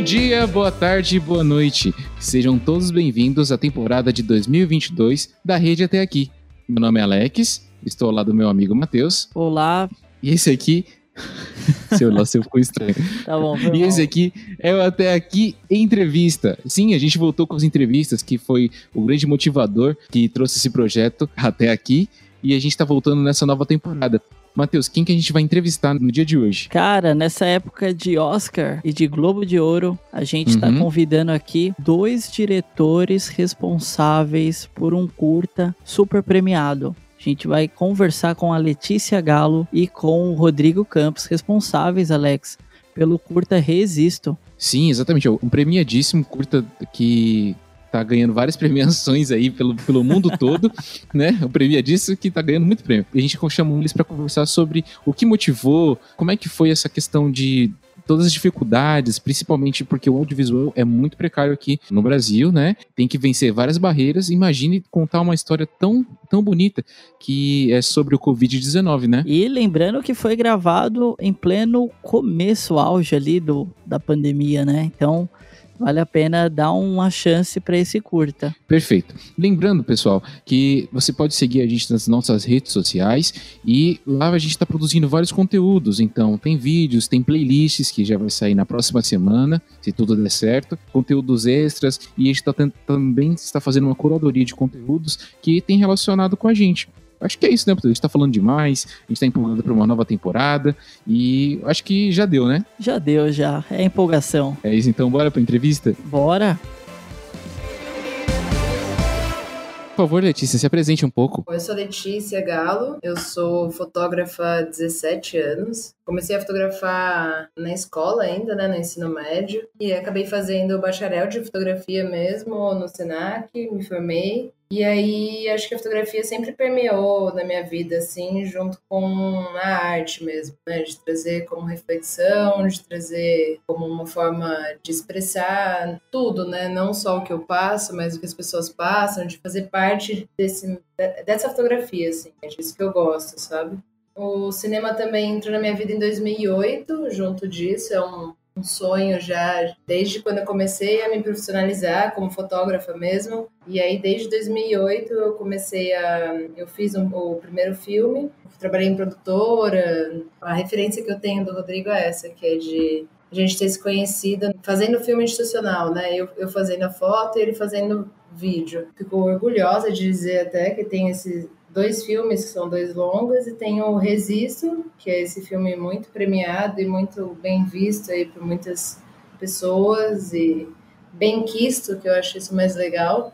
Bom dia, boa tarde, boa noite. Sejam todos bem-vindos à temporada de 2022 da Rede Até Aqui. Meu nome é Alex, estou ao lado do meu amigo Matheus. Olá. E esse aqui. seu lá, seu ficou estranho. Tá bom, E esse aqui é o Até Aqui Entrevista. Sim, a gente voltou com as entrevistas, que foi o grande motivador que trouxe esse projeto até aqui. E a gente tá voltando nessa nova temporada. Matheus, quem que a gente vai entrevistar no dia de hoje? Cara, nessa época de Oscar e de Globo de Ouro, a gente tá Uhum. convidando aqui dois diretores responsáveis por um curta super premiado. A gente vai conversar com a Letícia Galo e com o Rodrigo Campos, responsáveis, Alex, pelo curta Resisto. Sim, exatamente. Um premiadíssimo curta que tá ganhando várias premiações aí pelo, pelo mundo todo, né? O premiadíssimo que tá ganhando muito prêmio. E a gente chamou eles para conversar sobre o que motivou, como é que foi essa questão de todas as dificuldades, principalmente porque o audiovisual é muito precário aqui no Brasil, né? Tem que vencer várias barreiras. Imagine contar uma história tão, tão bonita que é sobre o Covid-19, né? E lembrando que foi gravado em pleno começo, auge ali do, da pandemia, né? Então vale a pena dar uma chance para esse curta. Perfeito. Lembrando, pessoal, que você pode seguir a gente nas nossas redes sociais e lá a gente está produzindo vários conteúdos. Então, tem vídeos, tem playlists que já vai sair na próxima semana, se tudo der certo, conteúdos extras e a gente tá também está fazendo uma curadoria de conteúdos que tem relacionado com a gente. Acho que é isso, né? Porque A gente tá falando demais, a gente tá empolgado para uma nova temporada e acho que já deu, né? Já deu, já. É empolgação. É isso, então bora pra entrevista? Bora? Por favor, Letícia, se apresente um pouco. Eu sou Letícia Galo, eu sou fotógrafa há 17 anos. Comecei a fotografar na escola ainda, né, no ensino médio, e acabei fazendo o bacharel de fotografia mesmo no Senac, me formei. E aí acho que a fotografia sempre permeou na minha vida, assim, junto com a arte mesmo, né, de trazer como reflexão, de trazer como uma forma de expressar tudo, né, não só o que eu passo, mas o que as pessoas passam, de fazer parte desse dessa fotografia, assim, é disso que eu gosto, sabe? O cinema também entrou na minha vida em 2008, junto disso, é um, um sonho já desde quando eu comecei a me profissionalizar como fotógrafa mesmo. E aí, desde 2008, eu comecei a. Eu fiz um- o primeiro filme, trabalhei em produtora. A referência que eu tenho do Rodrigo é essa, que é de a gente ter se conhecido fazendo filme institucional, né? Eu, eu fazendo a foto e ele fazendo vídeo. Fico orgulhosa de dizer até que tem esses dois filmes que são dois longas e tem o Resisto, que é esse filme muito premiado e muito bem visto aí por muitas pessoas e bem quisto, que eu acho isso mais legal.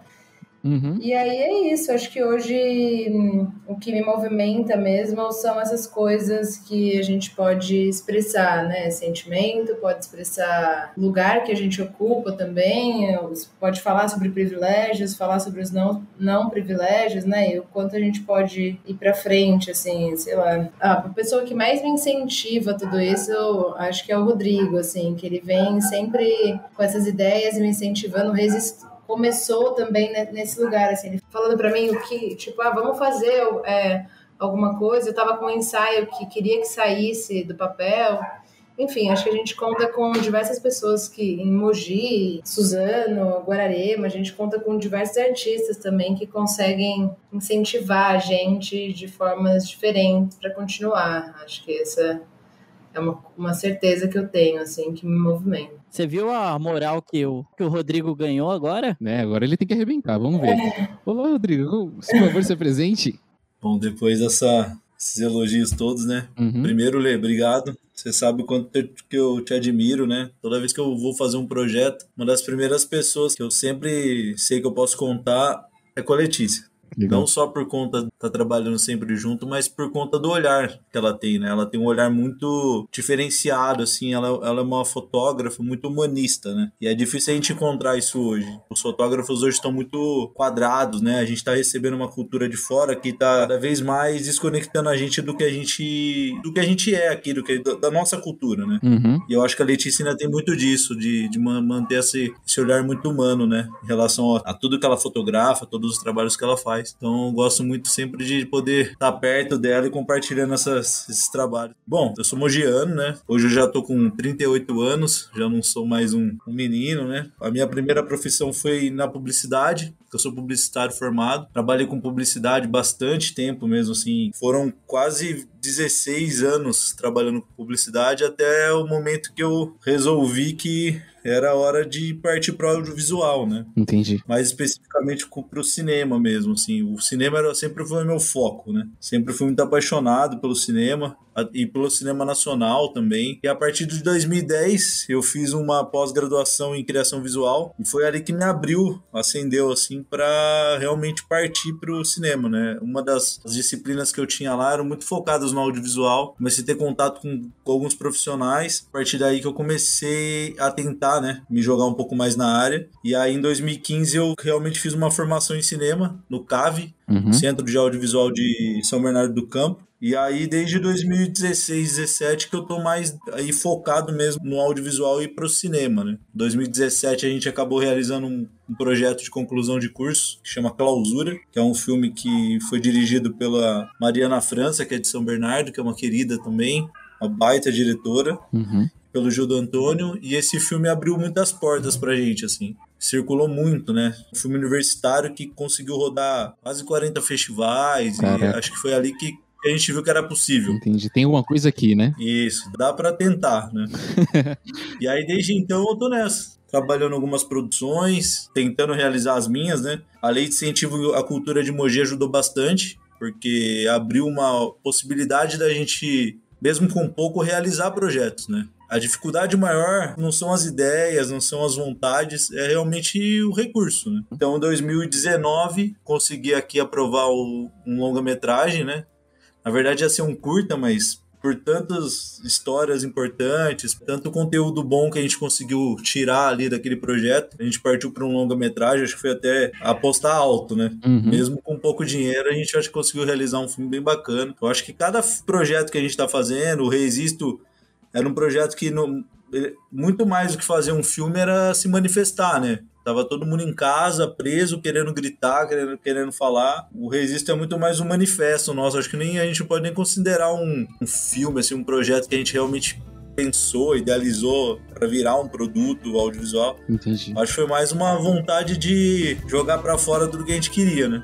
Uhum. E aí é isso, acho que hoje hum, o que me movimenta mesmo são essas coisas que a gente pode expressar, né? Sentimento, pode expressar lugar que a gente ocupa também, pode falar sobre privilégios, falar sobre os não, não privilégios, né? E o quanto a gente pode ir pra frente, assim, sei lá. Ah, a pessoa que mais me incentiva tudo isso, eu acho que é o Rodrigo, assim, que ele vem sempre com essas ideias e me incentivando, resist começou também ne- nesse lugar, assim, ele falando pra mim o que, tipo, ah, vamos fazer é, alguma coisa. Eu tava com um ensaio que queria que saísse do papel. Enfim, acho que a gente conta com diversas pessoas que em Mogi, Suzano, Guararema, a gente conta com diversos artistas também que conseguem incentivar a gente de formas diferentes para continuar. Acho que essa é uma, uma certeza que eu tenho, assim, que me movimenta. Você viu a moral que o, que o Rodrigo ganhou agora? Né, agora ele tem que arrebentar, vamos ver. Olá, Rodrigo, por favor, se apresente. Bom, depois dessa, esses elogios todos, né? Uhum. Primeiro, Lê, obrigado. Você sabe o quanto que eu te admiro, né? Toda vez que eu vou fazer um projeto, uma das primeiras pessoas que eu sempre sei que eu posso contar é com a Letícia. Legal. Não só por conta de estar trabalhando sempre junto, mas por conta do olhar que ela tem, né? Ela tem um olhar muito diferenciado, assim. Ela, ela é uma fotógrafa muito humanista, né? E é difícil a gente encontrar isso hoje. Os fotógrafos hoje estão muito quadrados, né? A gente está recebendo uma cultura de fora que está cada vez mais desconectando a gente do que a gente, do que a gente é aqui, do que, da nossa cultura, né? Uhum. E eu acho que a Letícia ainda tem muito disso, de, de ma- manter esse, esse olhar muito humano, né? Em relação a, a tudo que ela fotografa, todos os trabalhos que ela faz. Faz. Então gosto muito sempre de poder estar perto dela e compartilhando essas, esses trabalhos. Bom, eu sou mogiano, né? Hoje eu já tô com 38 anos, já não sou mais um, um menino, né? A minha primeira profissão foi na publicidade, eu sou publicitário formado, trabalhei com publicidade bastante tempo mesmo, assim, foram quase 16 anos trabalhando com publicidade até o momento que eu resolvi que era hora de partir para o audiovisual, né? Entendi. Mais especificamente para o cinema mesmo, assim. O cinema era, sempre foi meu foco, né? Sempre fui muito apaixonado pelo cinema e pelo cinema nacional também. E a partir de 2010 eu fiz uma pós-graduação em criação visual e foi ali que me abriu, acendeu assim para realmente partir para o cinema, né? Uma das disciplinas que eu tinha lá eram muito focadas no audiovisual. Comecei a ter contato com, com alguns profissionais. A partir daí que eu comecei a tentar, né, me jogar um pouco mais na área. E aí em 2015 eu realmente fiz uma formação em cinema no CAVE, uhum. Centro de Audiovisual de São Bernardo do Campo. E aí, desde 2016, 17 que eu tô mais aí focado mesmo no audiovisual e pro cinema, né? 2017 a gente acabou realizando um, um, projeto de conclusão de curso que chama Clausura, que é um filme que foi dirigido pela Mariana França, que é de São Bernardo, que é uma querida também, uma baita diretora. Uhum. Pelo Gildo Antônio, e esse filme abriu muitas portas pra gente, assim circulou muito, né? Um filme universitário que conseguiu rodar quase 40 festivais e acho que foi ali que a gente viu que era possível. Entendi. Tem alguma coisa aqui, né? Isso, dá para tentar, né? e aí desde então eu tô nessa. Trabalhando algumas produções, tentando realizar as minhas, né? A lei de incentivo à cultura de Mogi ajudou bastante, porque abriu uma possibilidade da gente, mesmo com pouco, realizar projetos, né? A dificuldade maior não são as ideias, não são as vontades, é realmente o recurso. Né? Então, em 2019, consegui aqui aprovar um longa-metragem, né? Na verdade, ia ser um curta, mas por tantas histórias importantes, tanto conteúdo bom que a gente conseguiu tirar ali daquele projeto, a gente partiu para um longa-metragem, acho que foi até apostar alto, né? Uhum. Mesmo com pouco dinheiro, a gente acho que conseguiu realizar um filme bem bacana. Eu acho que cada projeto que a gente está fazendo, o Resisto era um projeto que não, muito mais do que fazer um filme era se manifestar, né? Tava todo mundo em casa, preso, querendo gritar, querendo, querendo falar. O Resisto é muito mais um manifesto nosso. Acho que nem a gente pode nem considerar um, um filme, assim, um projeto que a gente realmente pensou, idealizou para virar um produto audiovisual. Entendi. Acho que foi mais uma vontade de jogar para fora tudo que a gente queria, né?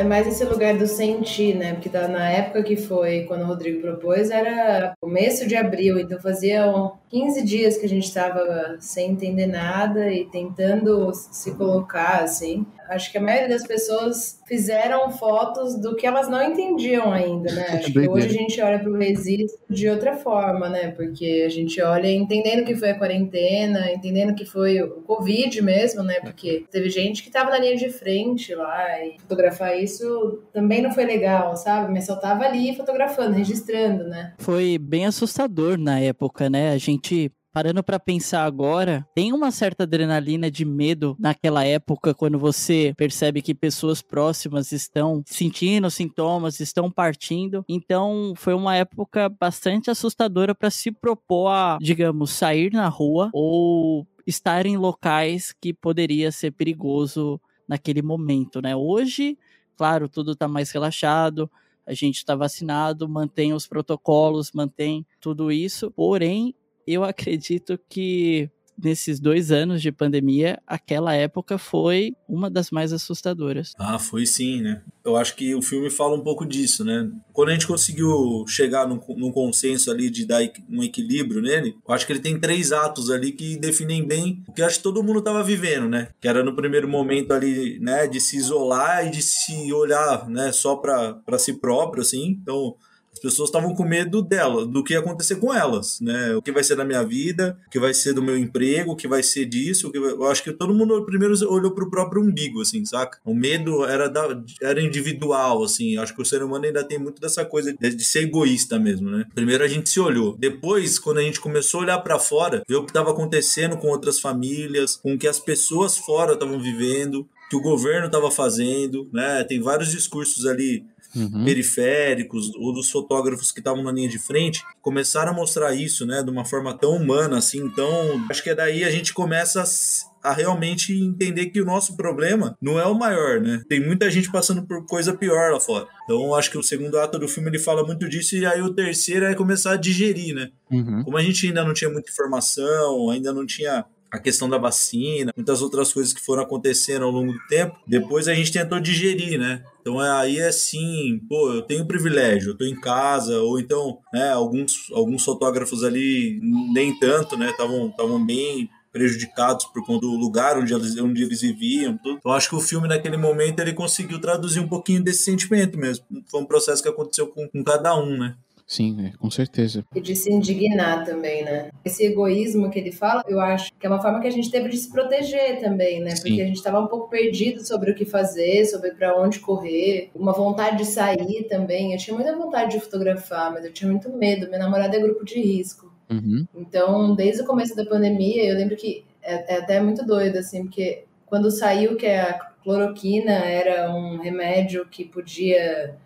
É mais esse lugar do sentir, né? Porque tá, na época que foi, quando o Rodrigo propôs, era começo de abril, então fazia 15 dias que a gente estava sem entender nada e tentando se colocar, assim. Acho que a maioria das pessoas fizeram fotos do que elas não entendiam ainda, né? Acho que hoje a gente olha para o Resisto de outra forma, né? Porque a gente olha entendendo que foi a quarentena, entendendo que foi o Covid mesmo, né? Porque teve gente que estava na linha de frente lá e fotografar isso também não foi legal, sabe? Mas só tava ali fotografando, registrando, né? Foi bem assustador na época, né? A gente parando para pensar agora, tem uma certa adrenalina de medo naquela época quando você percebe que pessoas próximas estão sentindo sintomas, estão partindo. Então, foi uma época bastante assustadora para se propor a, digamos, sair na rua ou estar em locais que poderia ser perigoso naquele momento, né? Hoje, claro, tudo está mais relaxado, a gente está vacinado, mantém os protocolos, mantém tudo isso, porém eu acredito que nesses dois anos de pandemia, aquela época foi uma das mais assustadoras. Ah, foi sim, né? Eu acho que o filme fala um pouco disso, né? Quando a gente conseguiu chegar num, num consenso ali de dar um equilíbrio nele, eu acho que ele tem três atos ali que definem bem o que acho que todo mundo estava vivendo, né? Que era no primeiro momento ali, né, de se isolar e de se olhar, né, só para si próprio, assim. Então, as pessoas estavam com medo dela, do que ia acontecer com elas, né? O que vai ser da minha vida, o que vai ser do meu emprego, o que vai ser disso. O que vai... Eu acho que todo mundo primeiro olhou pro próprio umbigo, assim, saca? O medo era, da... era individual, assim. Acho que o ser humano ainda tem muito dessa coisa de ser egoísta mesmo, né? Primeiro a gente se olhou. Depois, quando a gente começou a olhar para fora, ver o que estava acontecendo com outras famílias, com o que as pessoas fora estavam vivendo, que o governo estava fazendo, né? Tem vários discursos ali uhum. periféricos ou dos fotógrafos que estavam na linha de frente, começaram a mostrar isso, né, de uma forma tão humana assim. Então, acho que é daí a gente começa a, a realmente entender que o nosso problema não é o maior, né? Tem muita gente passando por coisa pior lá fora. Então, acho que o segundo ato do filme ele fala muito disso e aí o terceiro é começar a digerir, né? Uhum. Como a gente ainda não tinha muita informação, ainda não tinha a questão da vacina, muitas outras coisas que foram acontecendo ao longo do tempo. Depois a gente tentou digerir, né? Então é, aí é assim, pô, eu tenho privilégio, eu tô em casa, ou então, né, alguns, alguns fotógrafos ali nem tanto, né, estavam bem prejudicados por conta do lugar onde eles, onde eles viviam, tudo. Então acho que o filme naquele momento ele conseguiu traduzir um pouquinho desse sentimento mesmo. Foi um processo que aconteceu com, com cada um, né? Sim, é, com certeza. E de se indignar também, né? Esse egoísmo que ele fala, eu acho que é uma forma que a gente teve de se proteger também, né? Sim. Porque a gente estava um pouco perdido sobre o que fazer, sobre para onde correr, uma vontade de sair também. Eu tinha muita vontade de fotografar, mas eu tinha muito medo. Meu namorado é grupo de risco. Uhum. Então, desde o começo da pandemia, eu lembro que é, é até muito doido, assim, porque quando saiu que a cloroquina era um remédio que podia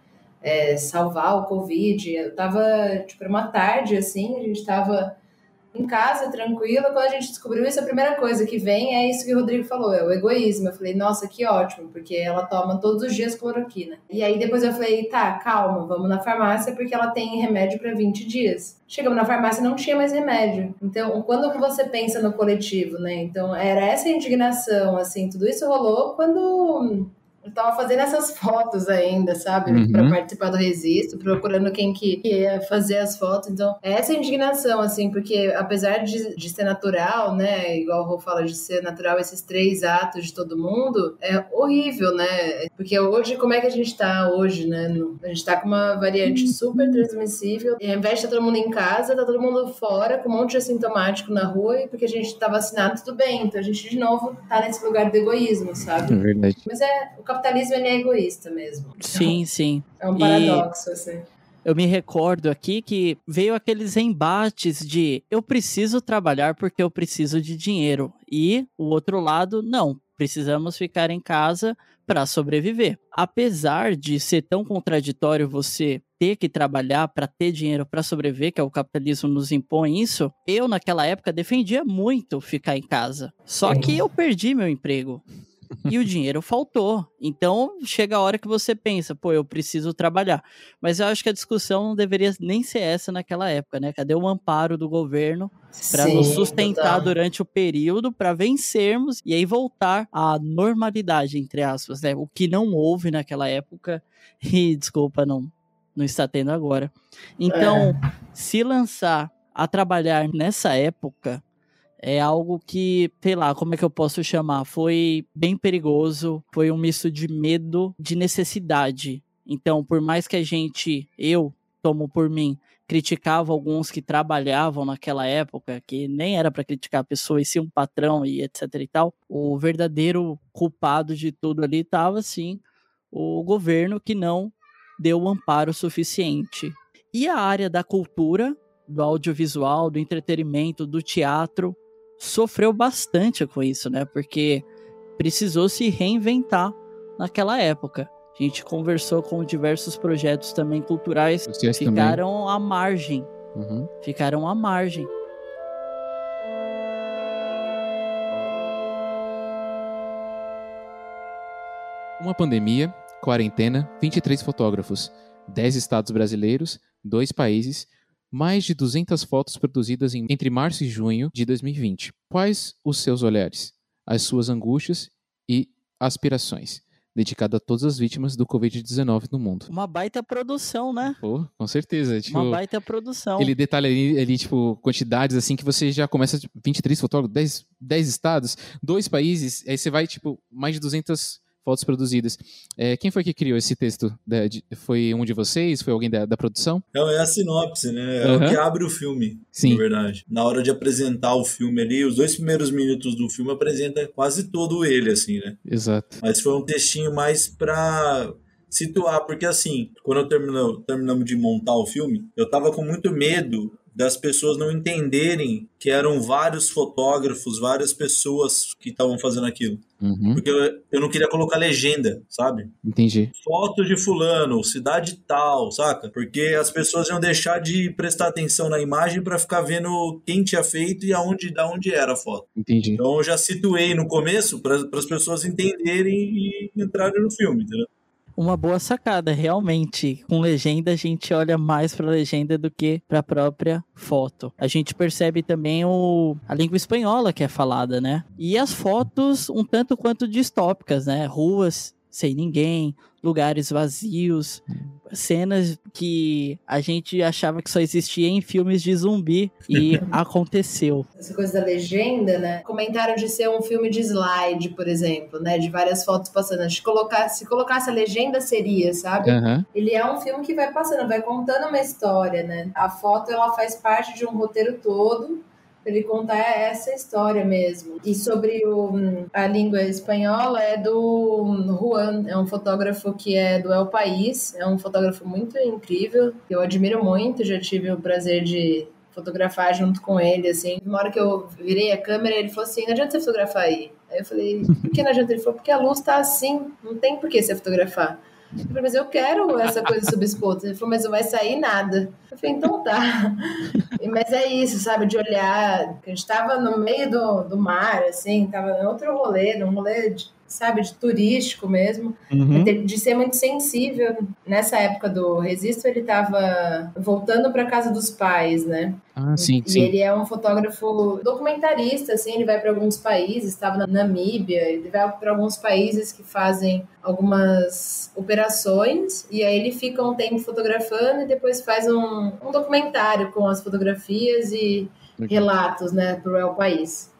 é, salvar o Covid. Eu tava, tipo, era uma tarde, assim, a gente tava em casa, tranquila. Quando a gente descobriu isso, a primeira coisa que vem é isso que o Rodrigo falou, é o egoísmo. Eu falei, nossa, que ótimo, porque ela toma todos os dias cloroquina. E aí depois eu falei, tá, calma, vamos na farmácia, porque ela tem remédio para 20 dias. Chegamos na farmácia não tinha mais remédio. Então, quando você pensa no coletivo, né? Então, era essa indignação, assim, tudo isso rolou quando eu tava fazendo essas fotos ainda, sabe? Uhum. Pra participar do registro, procurando quem que ia fazer as fotos. Então, é essa indignação, assim, porque apesar de, de ser natural, né? Igual o Rô fala de ser natural, esses três atos de todo mundo, é horrível, né? Porque hoje, como é que a gente tá hoje, né? A gente tá com uma variante super transmissível. E ao invés de estar todo mundo em casa, tá todo mundo fora, com um monte de assintomático na rua, e porque a gente tá vacinado, tudo bem. Então a gente, de novo, tá nesse lugar do egoísmo, sabe? É verdade. Mas é o capitalismo é egoísta mesmo. Sim, sim. É um paradoxo, e... assim. Eu me recordo aqui que veio aqueles embates de eu preciso trabalhar porque eu preciso de dinheiro. E o outro lado, não, precisamos ficar em casa para sobreviver. Apesar de ser tão contraditório você ter que trabalhar para ter dinheiro para sobreviver, que é o capitalismo nos impõe isso, eu naquela época defendia muito ficar em casa. Só que eu perdi meu emprego e o dinheiro faltou. Então chega a hora que você pensa, pô, eu preciso trabalhar. Mas eu acho que a discussão não deveria nem ser essa naquela época, né? Cadê o amparo do governo para nos sustentar durante o período para vencermos e aí voltar à normalidade, entre aspas, né? O que não houve naquela época e desculpa, não não está tendo agora. Então, é. se lançar a trabalhar nessa época é algo que, sei lá, como é que eu posso chamar? Foi bem perigoso, foi um misto de medo, de necessidade. Então, por mais que a gente, eu tomo por mim, criticava alguns que trabalhavam naquela época, que nem era para criticar a pessoa, e sim um patrão e etc e tal, o verdadeiro culpado de tudo ali estava, sim, o governo que não deu o amparo suficiente. E a área da cultura, do audiovisual, do entretenimento, do teatro, sofreu bastante com isso, né? Porque precisou se reinventar naquela época. A gente conversou com diversos projetos também culturais que ficaram também. à margem. Uhum. Ficaram à margem. Uma pandemia, quarentena, 23 fotógrafos, 10 estados brasileiros, dois países, mais de 200 fotos produzidas em, entre março e junho de 2020. Quais os seus olhares, as suas angústias e aspirações? Dedicado a todas as vítimas do Covid-19 no mundo. Uma baita produção, né? Pô, com certeza. Tipo, Uma baita produção. Ele detalha ali, ali, tipo, quantidades assim que você já começa, tipo, 23 fotógrafos, 10, 10 estados, dois países, aí você vai, tipo, mais de 200 fotos produzidas. É, quem foi que criou esse texto? Da, de, foi um de vocês? Foi alguém da, da produção? Não, é a sinopse, né? É uhum. o que abre o filme, Sim. na verdade. Na hora de apresentar o filme ali, os dois primeiros minutos do filme apresenta quase todo ele, assim, né? Exato. Mas foi um textinho mais pra situar, porque assim, quando eu terminamos de montar o filme, eu tava com muito medo das pessoas não entenderem que eram vários fotógrafos, várias pessoas que estavam fazendo aquilo. Uhum. Porque eu, eu não queria colocar legenda, sabe? Entendi. Foto de fulano, cidade tal, saca? Porque as pessoas iam deixar de prestar atenção na imagem para ficar vendo quem tinha feito e aonde, da onde era a foto. Entendi. Então eu já situei no começo para as pessoas entenderem e entrarem no filme, entendeu? Uma boa sacada, realmente. Com legenda, a gente olha mais para a legenda do que para a própria foto. A gente percebe também o, a língua espanhola que é falada, né? E as fotos um tanto quanto distópicas, né? Ruas sem ninguém, lugares vazios, cenas que a gente achava que só existia em filmes de zumbi e aconteceu. Essa coisa da legenda, né? Comentaram de ser um filme de slide, por exemplo, né? De várias fotos passando. Que colocar, se colocasse a legenda, seria, sabe? Aham. Ele é um filme que vai passando, vai contando uma história, né? A foto, ela faz parte de um roteiro todo ele contar essa história mesmo. E sobre o, a língua espanhola é do Juan, é um fotógrafo que é do El País, é um fotógrafo muito incrível, eu admiro muito, já tive o prazer de fotografar junto com ele, assim. Na hora que eu virei a câmera, ele falou assim, não adianta você fotografar aí. Aí eu falei, por que não adianta? Ele falou, porque a luz tá assim, não tem por que você fotografar. Eu falei, mas eu quero essa coisa subexposta. Ele falou, mas não vai sair nada. Eu falei, então tá. Mas é isso, sabe, de olhar. A gente tava no meio do, do mar, assim, tava em outro rolê, num rolê, de, sabe, de turístico mesmo. Uhum. De, de ser muito sensível. Nessa época do Resisto, ele tava voltando para casa dos pais, né? Ah, sim, E sim. ele é um fotógrafo documentarista, assim, ele vai para alguns países, estava na Namíbia, ele vai para alguns países que fazem algumas operações, e aí ele fica um tempo fotografando e depois faz um, um documentário com as fotografias e relatos, né, para o El País.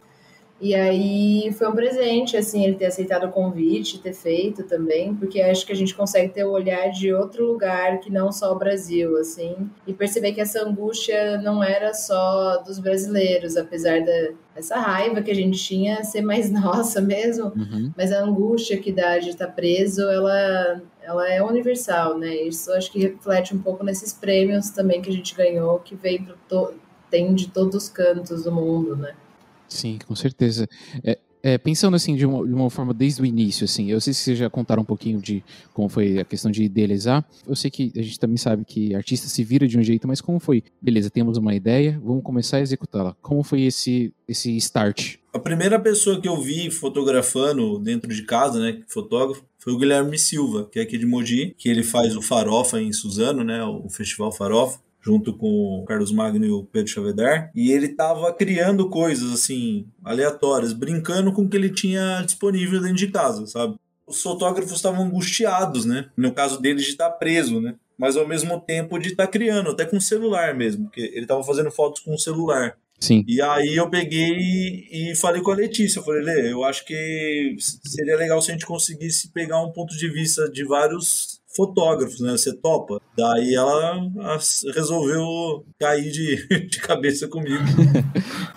E aí foi um presente, assim, ele ter aceitado o convite, ter feito também, porque acho que a gente consegue ter o olhar de outro lugar que não só o Brasil, assim, e perceber que essa angústia não era só dos brasileiros, apesar da essa raiva que a gente tinha ser mais nossa mesmo, Uhum. mas a angústia que dá de estar preso, ela, ela é universal, né? Isso acho que reflete um pouco nesses prêmios também que a gente ganhou, que vem pro to... tem de todos os cantos do mundo, né? Sim, com certeza. É, é, pensando assim de uma, de uma forma desde o início, assim, eu sei se vocês já contaram um pouquinho de como foi a questão de idealizar. Eu sei que a gente também sabe que artista se vira de um jeito, mas como foi? Beleza, temos uma ideia, vamos começar a executá-la. Como foi esse esse start? A primeira pessoa que eu vi fotografando dentro de casa, né, fotógrafo, foi o Guilherme Silva, que é aqui de Mogi, que ele faz o Farofa em Suzano, né, o Festival Farofa, junto com o Carlos Magno e o Pedro Chavedar, e ele tava criando coisas assim aleatórias, brincando com o que ele tinha disponível dentro de casa, sabe? Os fotógrafos estavam angustiados, né? No caso dele de estar preso, né? Mas ao mesmo tempo de estar criando, até com celular mesmo, porque ele tava fazendo fotos com o celular. Sim. E aí eu peguei e falei com a Letícia, eu falei, Lê, eu acho que seria legal se a gente conseguisse pegar um ponto de vista de vários fotógrafos, né? Você topa? Daí ela resolveu cair de, de cabeça comigo.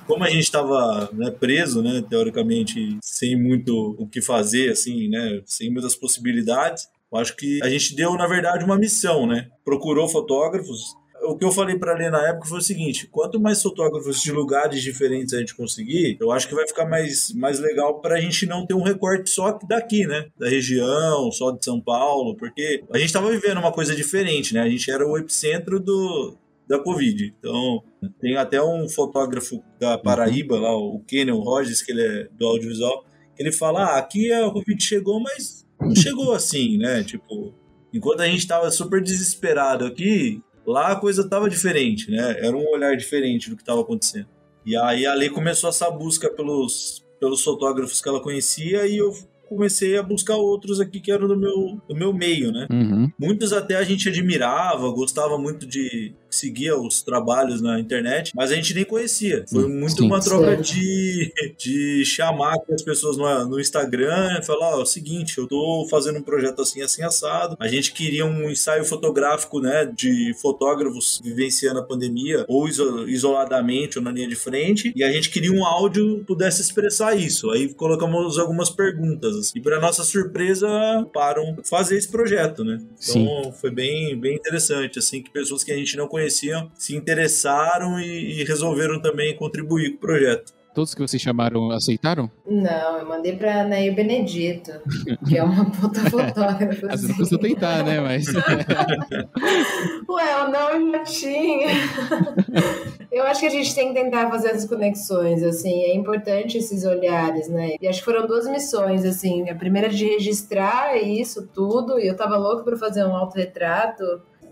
Como a gente estava né, preso, né, teoricamente, sem muito o que fazer, assim, né, sem muitas possibilidades, eu acho que a gente deu, na verdade, uma missão, né? Procurou fotógrafos. O que eu falei para ler na época foi o seguinte: quanto mais fotógrafos de lugares diferentes a gente conseguir, eu acho que vai ficar mais, mais legal para a gente não ter um recorte só daqui, né? Da região, só de São Paulo, porque a gente estava vivendo uma coisa diferente, né? A gente era o epicentro do, da Covid. Então, tem até um fotógrafo da Paraíba, lá, o Kenyon Rogers, que ele é do audiovisual, que ele fala: ah, aqui a Covid chegou, mas não chegou assim, né? Tipo, enquanto a gente tava super desesperado aqui, lá a coisa tava diferente, né? Era um olhar diferente do que tava acontecendo. E aí a Lei começou essa busca pelos, pelos fotógrafos que ela conhecia e eu comecei a buscar outros aqui que eram do meu, do meu meio, né? Uhum. Muitos até a gente admirava, gostava muito de seguir os trabalhos na internet, mas a gente nem conhecia. Foi muito sim. uma troca de, de chamar as pessoas no, no Instagram e falar, ó, é o seguinte, eu tô fazendo um projeto assim, assim, assado. A gente queria um ensaio fotográfico, né, de fotógrafos vivenciando a pandemia, ou iso- isoladamente ou na linha de frente, e a gente queria um áudio que pudesse expressar isso. Aí colocamos algumas perguntas, assim. e para nossa surpresa, param fazer esse projeto, né? Então Sim. foi bem, bem interessante, assim, que pessoas que a gente não conhecia conheciam se interessaram e, e resolveram também contribuir com o projeto. Todos que vocês chamaram aceitaram? Não, eu mandei pra Neir Benedito, que é uma puta fotógrafa. Às vezes não precisa tentar, né? Mas. Ué, eu não já tinha. Eu acho que a gente tem que tentar fazer essas conexões, assim, é importante esses olhares, né? E acho que foram duas missões, assim. A primeira de registrar isso tudo, e eu tava louca pra fazer um autorretrato.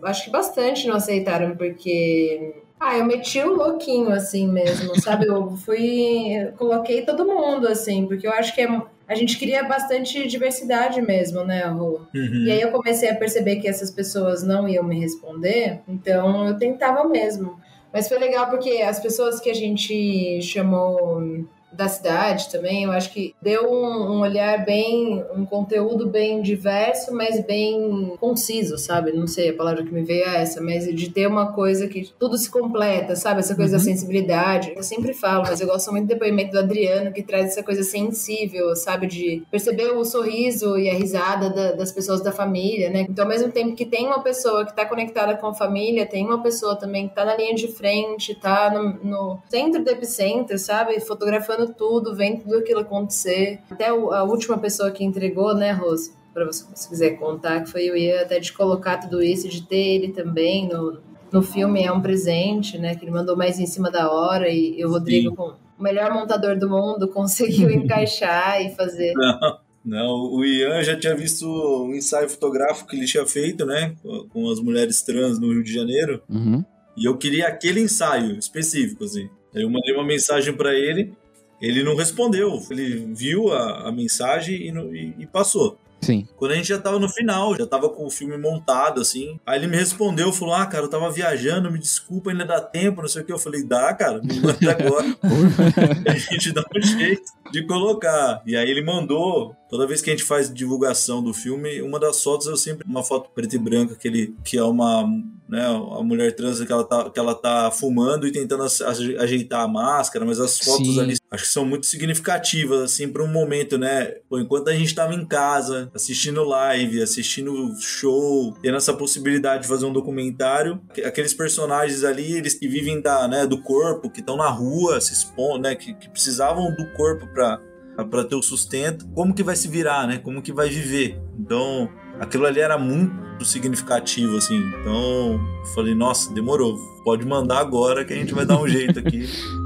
Acho que bastante não aceitaram, porque ah, eu meti o louquinho, assim mesmo, sabe? Eu fui. Coloquei todo mundo, assim, porque eu acho que é, a gente queria bastante diversidade mesmo, né, Rô? Uhum. E aí eu comecei a perceber que essas pessoas não iam me responder, então eu tentava mesmo. Mas foi legal porque as pessoas que a gente chamou da cidade também, eu acho que deu um, um, olhar bem, um conteúdo bem diverso, mas bem conciso, sabe? Não sei, a palavra que me veio é essa, mas de ter uma coisa que tudo se completa, sabe? Essa coisa uhum. da sensibilidade. Eu sempre falo, mas eu gosto muito do depoimento do Adriano, que traz essa coisa sensível, sabe? De perceber o sorriso e a risada da, das pessoas da família, né? Então, ao mesmo tempo que tem uma pessoa que tá conectada com a família, tem uma pessoa também que tá na linha de frente, tá no, no centro do epicentro, sabe? Fotografando tudo, vendo tudo aquilo acontecer. Até a última pessoa que entregou, né, Rose? Para você se quiser contar, que foi o Ian, até de colocar tudo isso, de ter ele também no, no filme é um presente, né? Que ele mandou mais em cima da hora e, e o Rodrigo, com o melhor montador do mundo, conseguiu encaixar e fazer. Não. Não, o Ian já tinha visto um ensaio fotográfico que ele tinha feito, né? Com as mulheres trans no Rio de Janeiro. Uhum. E eu queria aquele ensaio específico, assim. Aí eu mandei uma mensagem para ele ele não respondeu. Ele viu a, a mensagem e, e, e, passou. Sim. Quando a gente já tava no final, já tava com o filme montado, assim. Aí ele me respondeu, falou: Ah, cara, eu tava viajando, me desculpa, ainda dá tempo, não sei o que. Eu falei: Dá, cara, me manda agora. a gente dá um jeito de colocar. E aí ele mandou Toda vez que a gente faz divulgação do filme, uma das fotos eu sempre uma foto preta e branca que ele que é uma, né, a mulher trans que ela tá que ela tá fumando e tentando ajeitar a máscara, mas as fotos Sim. ali acho que são muito significativas assim para um momento, né? Pô, enquanto a gente estava em casa, assistindo live, assistindo show, tendo essa possibilidade de fazer um documentário, aqueles personagens ali, eles que vivem da, né, do corpo, que estão na rua, se expondo, né, que, que precisavam do corpo para para ter o sustento, como que vai se virar, né? Como que vai viver? Então, aquilo ali era muito significativo, assim. Então, eu falei, nossa, demorou. Pode mandar agora que a gente vai dar um jeito aqui.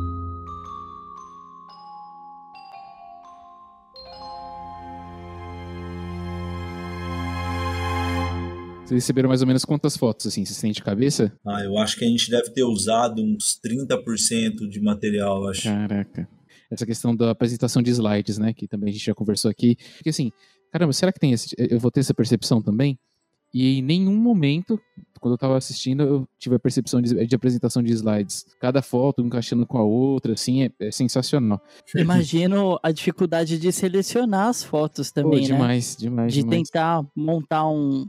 Vocês receberam mais ou menos quantas fotos, assim, vocês têm de cabeça? Ah, eu acho que a gente deve ter usado uns 30% de material, acho. Caraca essa questão da apresentação de slides, né? Que também a gente já conversou aqui. Porque assim, caramba, será que tem esse, eu vou ter essa percepção também? E em nenhum momento, quando eu estava assistindo, eu tive a percepção de, de, apresentação de slides. Cada foto encaixando com a outra, assim, é, é sensacional. Imagino a dificuldade de selecionar as fotos também, demais, né? Demais, De demais. tentar montar um,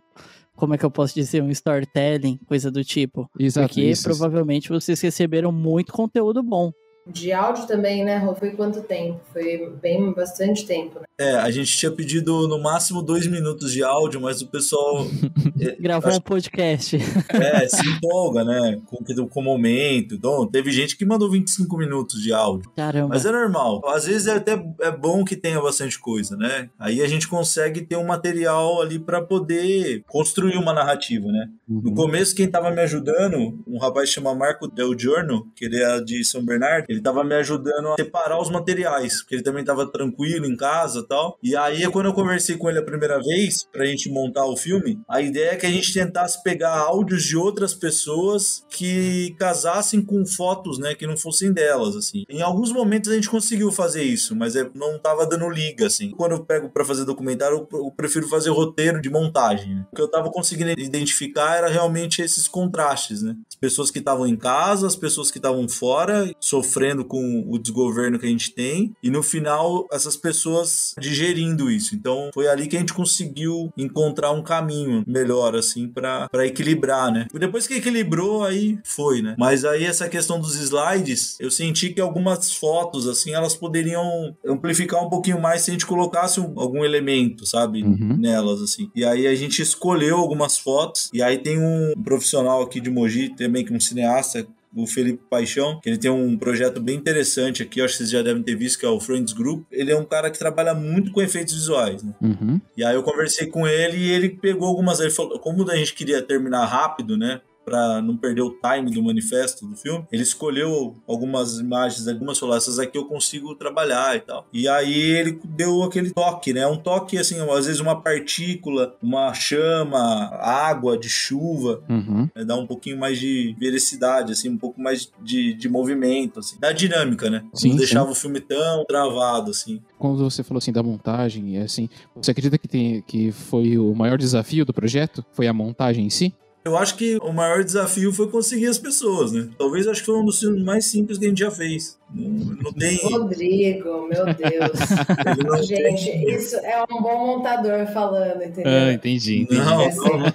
como é que eu posso dizer, um storytelling, coisa do tipo. Exato, Porque isso. provavelmente vocês receberam muito conteúdo bom. De áudio também, né, Rô? Foi quanto tempo? Foi bem bastante tempo, né? É, a gente tinha pedido no máximo dois minutos de áudio, mas o pessoal. Gravou um podcast. É, se empolga, né? Com, com o momento. Então, teve gente que mandou 25 minutos de áudio. Caramba. Mas é normal. Às vezes é até é bom que tenha bastante coisa, né? Aí a gente consegue ter um material ali para poder construir uma narrativa, né? Uhum. No começo, quem tava me ajudando, um rapaz chama Marco Del Giorno, que ele é de São Bernardo, ele tava me ajudando a separar os materiais, porque ele também tava tranquilo em casa tal. E aí, quando eu conversei com ele a primeira vez, pra gente montar o filme, a ideia é que a gente tentasse pegar áudios de outras pessoas que casassem com fotos, né, que não fossem delas, assim. Em alguns momentos a gente conseguiu fazer isso, mas é, não tava dando liga, assim. Quando eu pego para fazer documentário, eu, prefiro fazer roteiro de montagem. Né? O que eu tava conseguindo identificar era realmente esses contrastes, né? As pessoas que estavam em casa, as pessoas que estavam fora, sofrendo sofrendo com o desgoverno que a gente tem e no final essas pessoas digerindo isso. Então foi ali que a gente conseguiu encontrar um caminho melhor assim para equilibrar, né? E depois que equilibrou aí foi, né? Mas aí essa questão dos slides, eu senti que algumas fotos assim, elas poderiam amplificar um pouquinho mais se a gente colocasse um, algum elemento, sabe, Uhum. nelas assim. E aí a gente escolheu algumas fotos e aí tem um profissional aqui de Mogi também que é um cineasta o Felipe Paixão, que ele tem um projeto bem interessante aqui, acho que vocês já devem ter visto, que é o Friends Group. Ele é um cara que trabalha muito com efeitos visuais, né? Uhum. E aí eu conversei com ele e ele pegou algumas. Ele falou, como a gente queria terminar rápido, né? Pra não perder o time do manifesto do filme, ele escolheu algumas imagens, algumas falou, essas aqui eu consigo trabalhar e tal. E aí ele deu aquele toque, né? Um toque assim, às vezes uma partícula, uma chama, água de chuva, Uhum. né? dá um pouquinho mais de veracidade, assim, um pouco mais de, de movimento, assim. Da dinâmica, né? Sim, não sim. deixava o filme tão travado, assim. Quando você falou assim da montagem, é assim, você acredita que, tem, que foi o maior desafio do projeto? Foi a montagem em si? Eu acho que o maior desafio foi conseguir as pessoas, né? Talvez acho que foi um dos filmes mais simples que a gente já fez. Não, não tem. Rodrigo, meu Deus. Gente, tem- isso é um bom montador falando, entendeu? Ah, entendi, entendi. Não, não.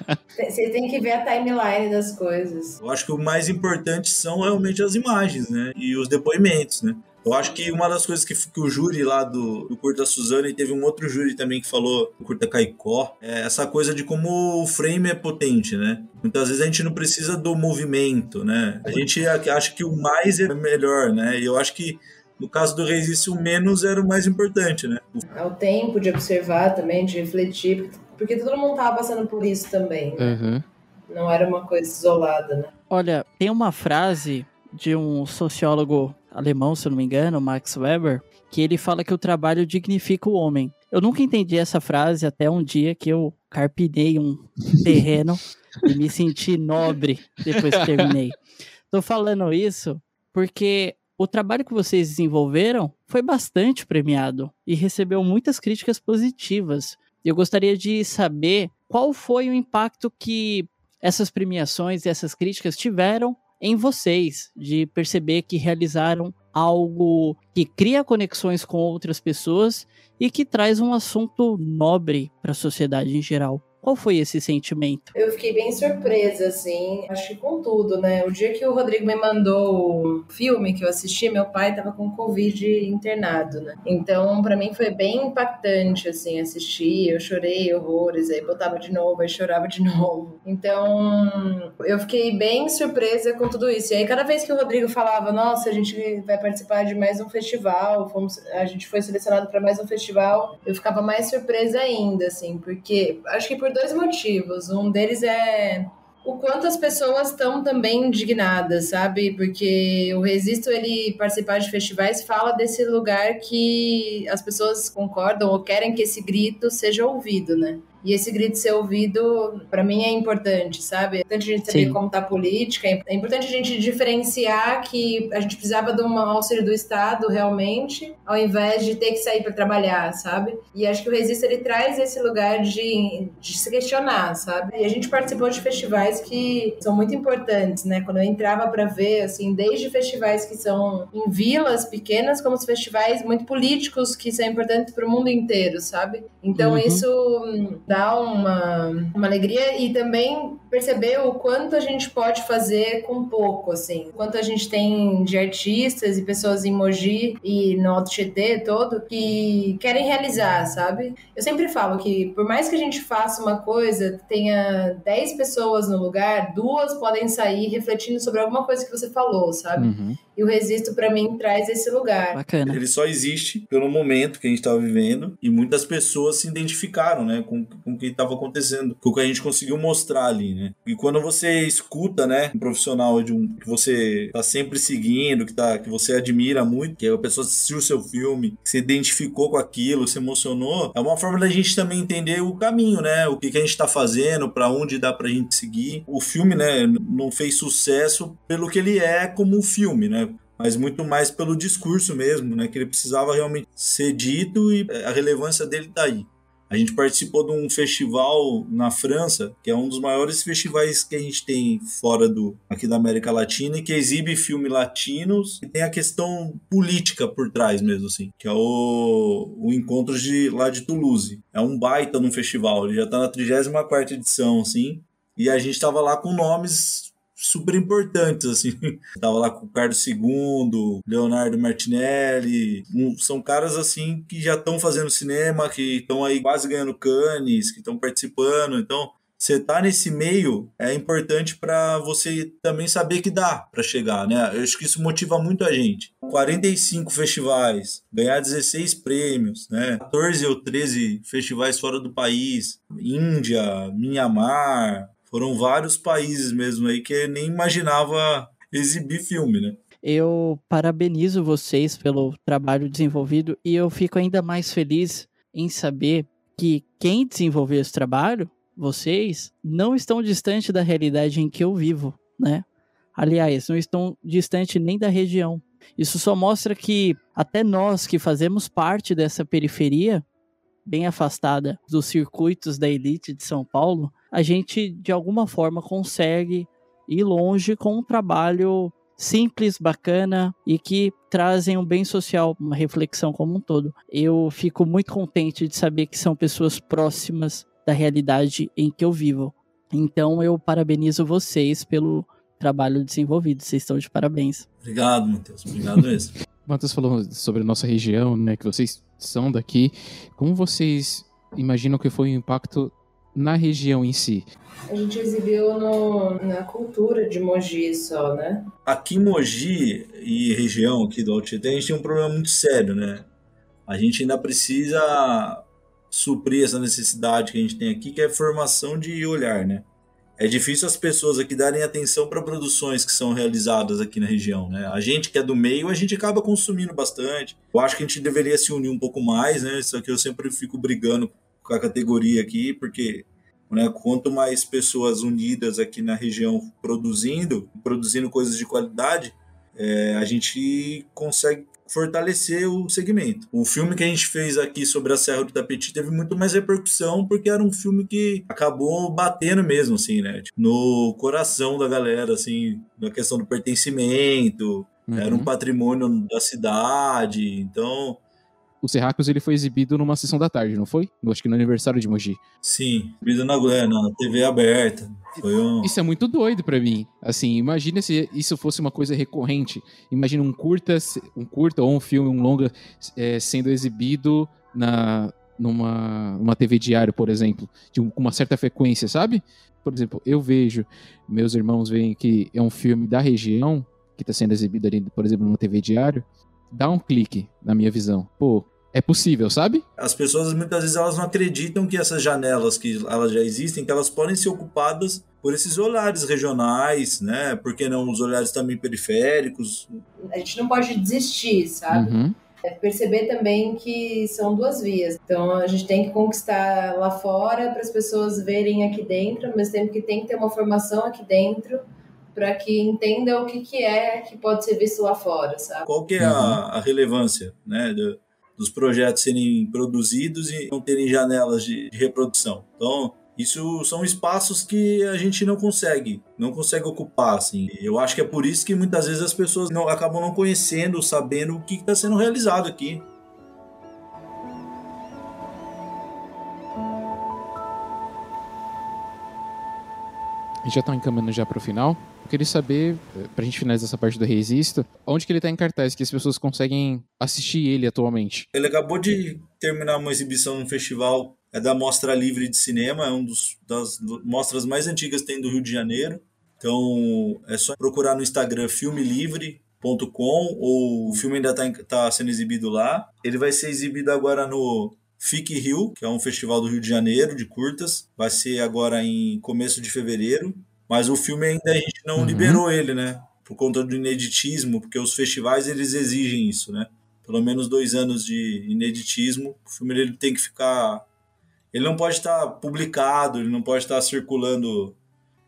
Você tem que ver a timeline das coisas. Eu acho que o mais importante são realmente as imagens, né? E os depoimentos, né? Eu acho que uma das coisas que, que o júri lá do, do Curta Suzana, e teve um outro júri também que falou, o Curta Caicó, é essa coisa de como o frame é potente, né? Muitas vezes a gente não precisa do movimento, né? A gente acha que o mais é melhor, né? E eu acho que no caso do Resiste, o menos era o mais importante, né? O Ao tempo de observar também, de refletir, porque todo mundo tava passando por isso também. né? Uhum. Não era uma coisa isolada, né? Olha, tem uma frase de um sociólogo alemão, se eu não me engano, Max Weber, que ele fala que o trabalho dignifica o homem. Eu nunca entendi essa frase até um dia que eu carpinei um terreno e me senti nobre depois que terminei. Tô falando isso porque o trabalho que vocês desenvolveram foi bastante premiado e recebeu muitas críticas positivas. Eu gostaria de saber qual foi o impacto que essas premiações e essas críticas tiveram em vocês, de perceber que realizaram algo que cria conexões com outras pessoas e que traz um assunto nobre para a sociedade em geral. Qual foi esse sentimento? Eu fiquei bem surpresa, assim, acho que com tudo, né? O dia que o Rodrigo me mandou o filme que eu assisti, meu pai tava com Covid internado, né? Então, pra mim foi bem impactante, assim, assistir. Eu chorei horrores, aí botava de novo, aí chorava de novo. Então, eu fiquei bem surpresa com tudo isso. E aí, cada vez que o Rodrigo falava, nossa, a gente vai participar de mais um festival, fomos, a gente foi selecionado para mais um festival, eu ficava mais surpresa ainda, assim, porque acho que por dois motivos. Um deles é o quanto as pessoas estão também indignadas, sabe? Porque o Resisto, ele participar de festivais, fala desse lugar que as pessoas concordam ou querem que esse grito seja ouvido, né? E esse grito ser ouvido, para mim, é importante, sabe? É importante a gente saber Sim. como tá a política, é importante a gente diferenciar que a gente precisava de um auxílio do Estado, realmente, ao invés de ter que sair para trabalhar, sabe? E acho que o Resista, ele traz esse lugar de, de se questionar, sabe? E a gente participou de festivais que são muito importantes, né? Quando eu entrava para ver, assim, desde festivais que são em vilas pequenas, como os festivais muito políticos que são importantes para o mundo inteiro, sabe? Então Uhum. isso hum, dá uma, uma alegria e também perceber o quanto a gente pode fazer com pouco, assim. O quanto a gente tem de artistas e pessoas em Mogi e no Alto Tietê todo que querem realizar, sabe? Eu sempre falo que por mais que a gente faça uma coisa, tenha 10 pessoas no lugar, duas podem sair refletindo sobre alguma coisa que você falou, sabe? Uhum. E o Resisto, pra mim, traz esse lugar. Bacana. Ele só existe pelo momento que a gente estava vivendo e muitas pessoas se identificaram, né, com, com o que estava acontecendo, com o que a gente conseguiu mostrar ali, né. E quando você escuta, né, um profissional de um que você tá sempre seguindo, que tá que você admira muito, que a pessoa assistiu o seu filme, se identificou com aquilo, se emocionou, é uma forma da gente também entender o caminho, né, o que, que a gente tá fazendo, para onde dá pra gente seguir. O filme, né, não fez sucesso pelo que ele é como um filme, né, mas muito mais pelo discurso mesmo, né? Que ele precisava realmente ser dito e a relevância dele tá aí. A gente participou de um festival na França, que é um dos maiores festivais que a gente tem fora do aqui da América Latina e que exibe filmes latinos. E tem a questão política por trás mesmo assim, que é o, o encontro de lá de Toulouse. É um baita num festival, ele já tá na 34 edição assim, e a gente tava lá com nomes super importantes, assim. Tava lá com o Carlos II, Leonardo Martinelli. Um, são caras, assim, que já estão fazendo cinema, que estão aí quase ganhando canes, que estão participando. Então, você tá nesse meio é importante para você também saber que dá para chegar, né? Eu acho que isso motiva muito a gente. 45 festivais, ganhar 16 prêmios, né? 14 ou 13 festivais fora do país, Índia, Mianmar, foram vários países mesmo aí que nem imaginava exibir filme, né? Eu parabenizo vocês pelo trabalho desenvolvido e eu fico ainda mais feliz em saber que quem desenvolveu esse trabalho, vocês, não estão distante da realidade em que eu vivo, né? Aliás, não estão distante nem da região. Isso só mostra que até nós que fazemos parte dessa periferia, bem afastada dos circuitos da elite de São Paulo, a gente de alguma forma consegue ir longe com um trabalho simples, bacana e que trazem um bem social, uma reflexão como um todo. Eu fico muito contente de saber que são pessoas próximas da realidade em que eu vivo. Então eu parabenizo vocês pelo trabalho desenvolvido. Vocês estão de parabéns. Obrigado, Matheus. Obrigado mesmo. Matheus falou sobre a nossa região, né, que vocês são daqui. Como vocês imaginam que foi o impacto na região em si? A gente exibiu no, na cultura de Mogi só, né? Aqui em Mogi e região aqui do Altietê, a gente tem um problema muito sério, né? A gente ainda precisa suprir essa necessidade que a gente tem aqui, que é a formação de olhar, né? É difícil as pessoas aqui darem atenção para produções que são realizadas aqui na região, né? A gente que é do meio, a gente acaba consumindo bastante. Eu acho que a gente deveria se unir um pouco mais, né? Isso aqui eu sempre fico brigando com a categoria aqui, porque né, quanto mais pessoas unidas aqui na região produzindo, produzindo coisas de qualidade, é, a gente consegue fortalecer o segmento. O filme que a gente fez aqui sobre a Serra do Tapeti teve muito mais repercussão porque era um filme que acabou batendo mesmo, assim, né? Tipo, no coração da galera, assim, na questão do pertencimento, uhum. era um patrimônio da cidade, então o Serracos ele foi exibido numa sessão da tarde, não foi? Acho que no aniversário de Mogi. Sim, exibido na, na TV aberta. Um... Isso é muito doido para mim. Assim, imagina se isso fosse uma coisa recorrente. Imagina um curta, um curta ou um filme, um longa é, sendo exibido na numa uma TV diário, por exemplo, com uma certa frequência, sabe? Por exemplo, eu vejo, meus irmãos veem que é um filme da região que está sendo exibido ali, por exemplo, numa TV diário, dá um clique na minha visão. Pô, é possível, sabe? As pessoas muitas vezes elas não acreditam que essas janelas que elas já existem, que elas podem ser ocupadas por esses olhares regionais, né? Por que não os olhares também periféricos? A gente não pode desistir, sabe? Uhum. É perceber também que são duas vias. Então a gente tem que conquistar lá fora para as pessoas verem aqui dentro, ao mesmo tempo que tem que ter uma formação aqui dentro para que entenda o que, que é que pode ser visto lá fora, sabe? Qual que é a, uhum. a relevância, né? Do dos projetos serem produzidos e não terem janelas de, de reprodução. Então, isso são espaços que a gente não consegue, não consegue ocupar, assim. Eu acho que é por isso que muitas vezes as pessoas não, acabam não conhecendo, sabendo o que está sendo realizado aqui. A gente já está encaminhando já para o final. Eu queria saber, eh, pra gente finalizar essa parte do Resisto, onde que ele tá em cartaz, que as pessoas conseguem assistir ele atualmente? Ele acabou de terminar uma exibição num festival é da Mostra Livre de Cinema, é uma das mostras mais antigas que tem do Rio de Janeiro. Então é só procurar no Instagram filmelivre.com ou o filme ainda está tá sendo exibido lá. Ele vai ser exibido agora no Fique Rio, que é um festival do Rio de Janeiro de curtas. Vai ser agora em começo de fevereiro. Mas o filme ainda a gente não uhum. liberou ele, né? Por conta do ineditismo, porque os festivais eles exigem isso, né? Pelo menos dois anos de ineditismo. O filme ele tem que ficar. Ele não pode estar publicado, ele não pode estar circulando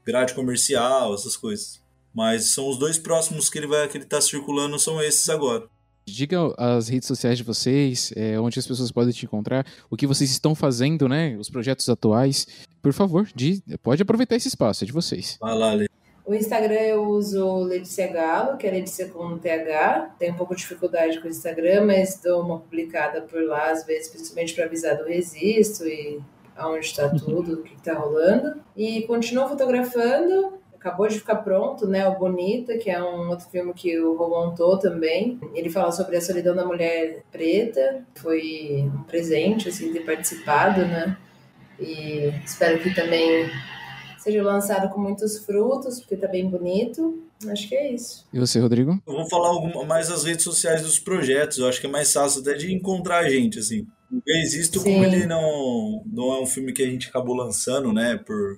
grade comercial, essas coisas. Mas são os dois próximos que ele vai que ele está circulando são esses agora. Diga as redes sociais de vocês, é, onde as pessoas podem te encontrar, o que vocês estão fazendo, né? Os projetos atuais. Por favor, de, pode aproveitar esse espaço, é de vocês. Vai lá, Lê. O Instagram eu uso Letícia Galo, que é Letícia com TH. Tenho um pouco de dificuldade com o Instagram, mas dou uma publicada por lá, às vezes, principalmente para avisar do Resisto e aonde está tudo, o que está rolando. E continuo fotografando acabou de ficar pronto, né? O Bonita, que é um outro filme que o Rô montou também. Ele fala sobre a solidão da mulher preta. Foi um presente, assim, ter participado, né? E espero que também seja lançado com muitos frutos, porque tá bem bonito. Acho que é isso. E você, Rodrigo? Eu vou falar alguma, mais as redes sociais dos projetos. Eu acho que é mais fácil até de encontrar a gente, assim. Existo, como ele não, não é um filme que a gente acabou lançando, né, por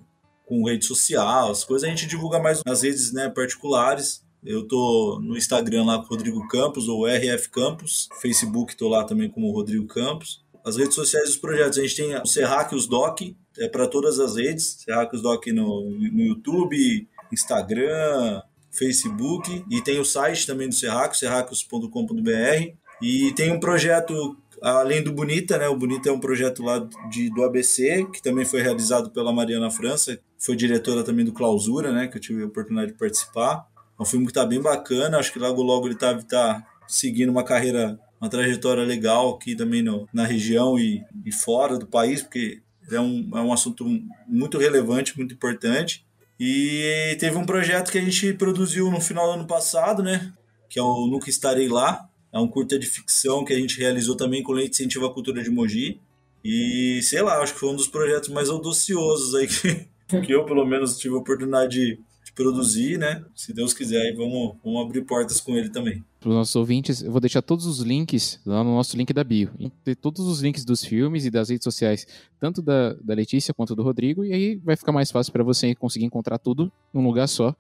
com rede social, as coisas a gente divulga mais nas redes né, particulares. Eu tô no Instagram lá com Rodrigo Campos, ou RF Campos, Facebook tô lá também como Rodrigo Campos. As redes sociais dos projetos, a gente tem o Serraquios Doc, é para todas as redes, Serraquios Doc no, no YouTube, Instagram, Facebook, e tem o site também do Serraquios, serraquios.com.br. E tem um projeto além do Bonita, né? O Bonita é um projeto lá de, do ABC, que também foi realizado pela Mariana França, foi diretora também do Clausura, né? Que eu tive a oportunidade de participar. É um filme que tá bem bacana, acho que logo logo ele tá, tá seguindo uma carreira, uma trajetória legal aqui também no, na região e, e fora do país, porque é um, é um assunto muito relevante, muito importante. E teve um projeto que a gente produziu no final do ano passado, né? Que é o Nunca Estarei Lá, é um curta de ficção que a gente realizou também com Leite Incentivo à Cultura de Mogi. E, sei lá, acho que foi um dos projetos mais audaciosos aí que, que eu, pelo menos, tive a oportunidade de, de produzir, né? Se Deus quiser, aí vamos, vamos abrir portas com ele também. Para os nossos ouvintes, eu vou deixar todos os links lá no nosso link da bio. Tem todos os links dos filmes e das redes sociais, tanto da, da Letícia quanto do Rodrigo, e aí vai ficar mais fácil para você conseguir encontrar tudo num lugar só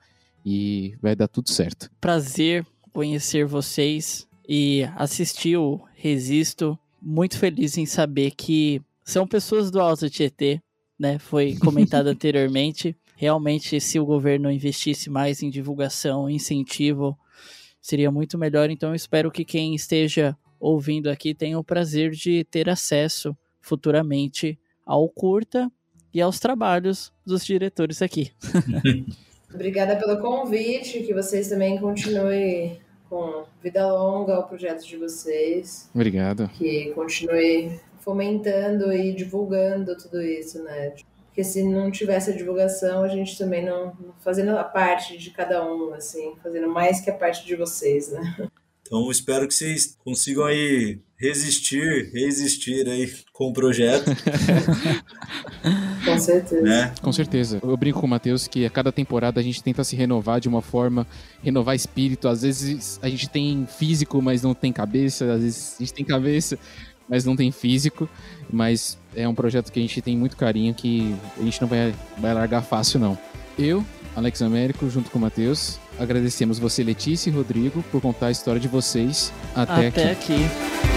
e vai dar tudo certo. Prazer conhecer vocês e assistir o Resisto. Muito feliz em saber que são pessoas do Alto Tietê, né? Foi comentado anteriormente. Realmente, se o governo investisse mais em divulgação, incentivo, seria muito melhor. Então, eu espero que quem esteja ouvindo aqui tenha o prazer de ter acesso futuramente ao curta e aos trabalhos dos diretores aqui. Obrigada pelo convite, que vocês também continuem com vida longa ao projeto de vocês. Obrigado. Que continue fomentando e divulgando tudo isso, né? Porque se não tivesse a divulgação, a gente também não fazendo a parte de cada um, assim, fazendo mais que a parte de vocês, né? Então espero que vocês consigam aí resistir, resistir aí com o projeto. com certeza. Né? Com certeza. Eu brinco com o Matheus que a cada temporada a gente tenta se renovar de uma forma, renovar espírito. Às vezes a gente tem físico, mas não tem cabeça. Às vezes a gente tem cabeça, mas não tem físico. Mas é um projeto que a gente tem muito carinho que a gente não vai, vai largar fácil, não. Eu, Alex Américo, junto com o Matheus, Agradecemos você, Letícia e Rodrigo, por contar a história de vocês até, até aqui. aqui.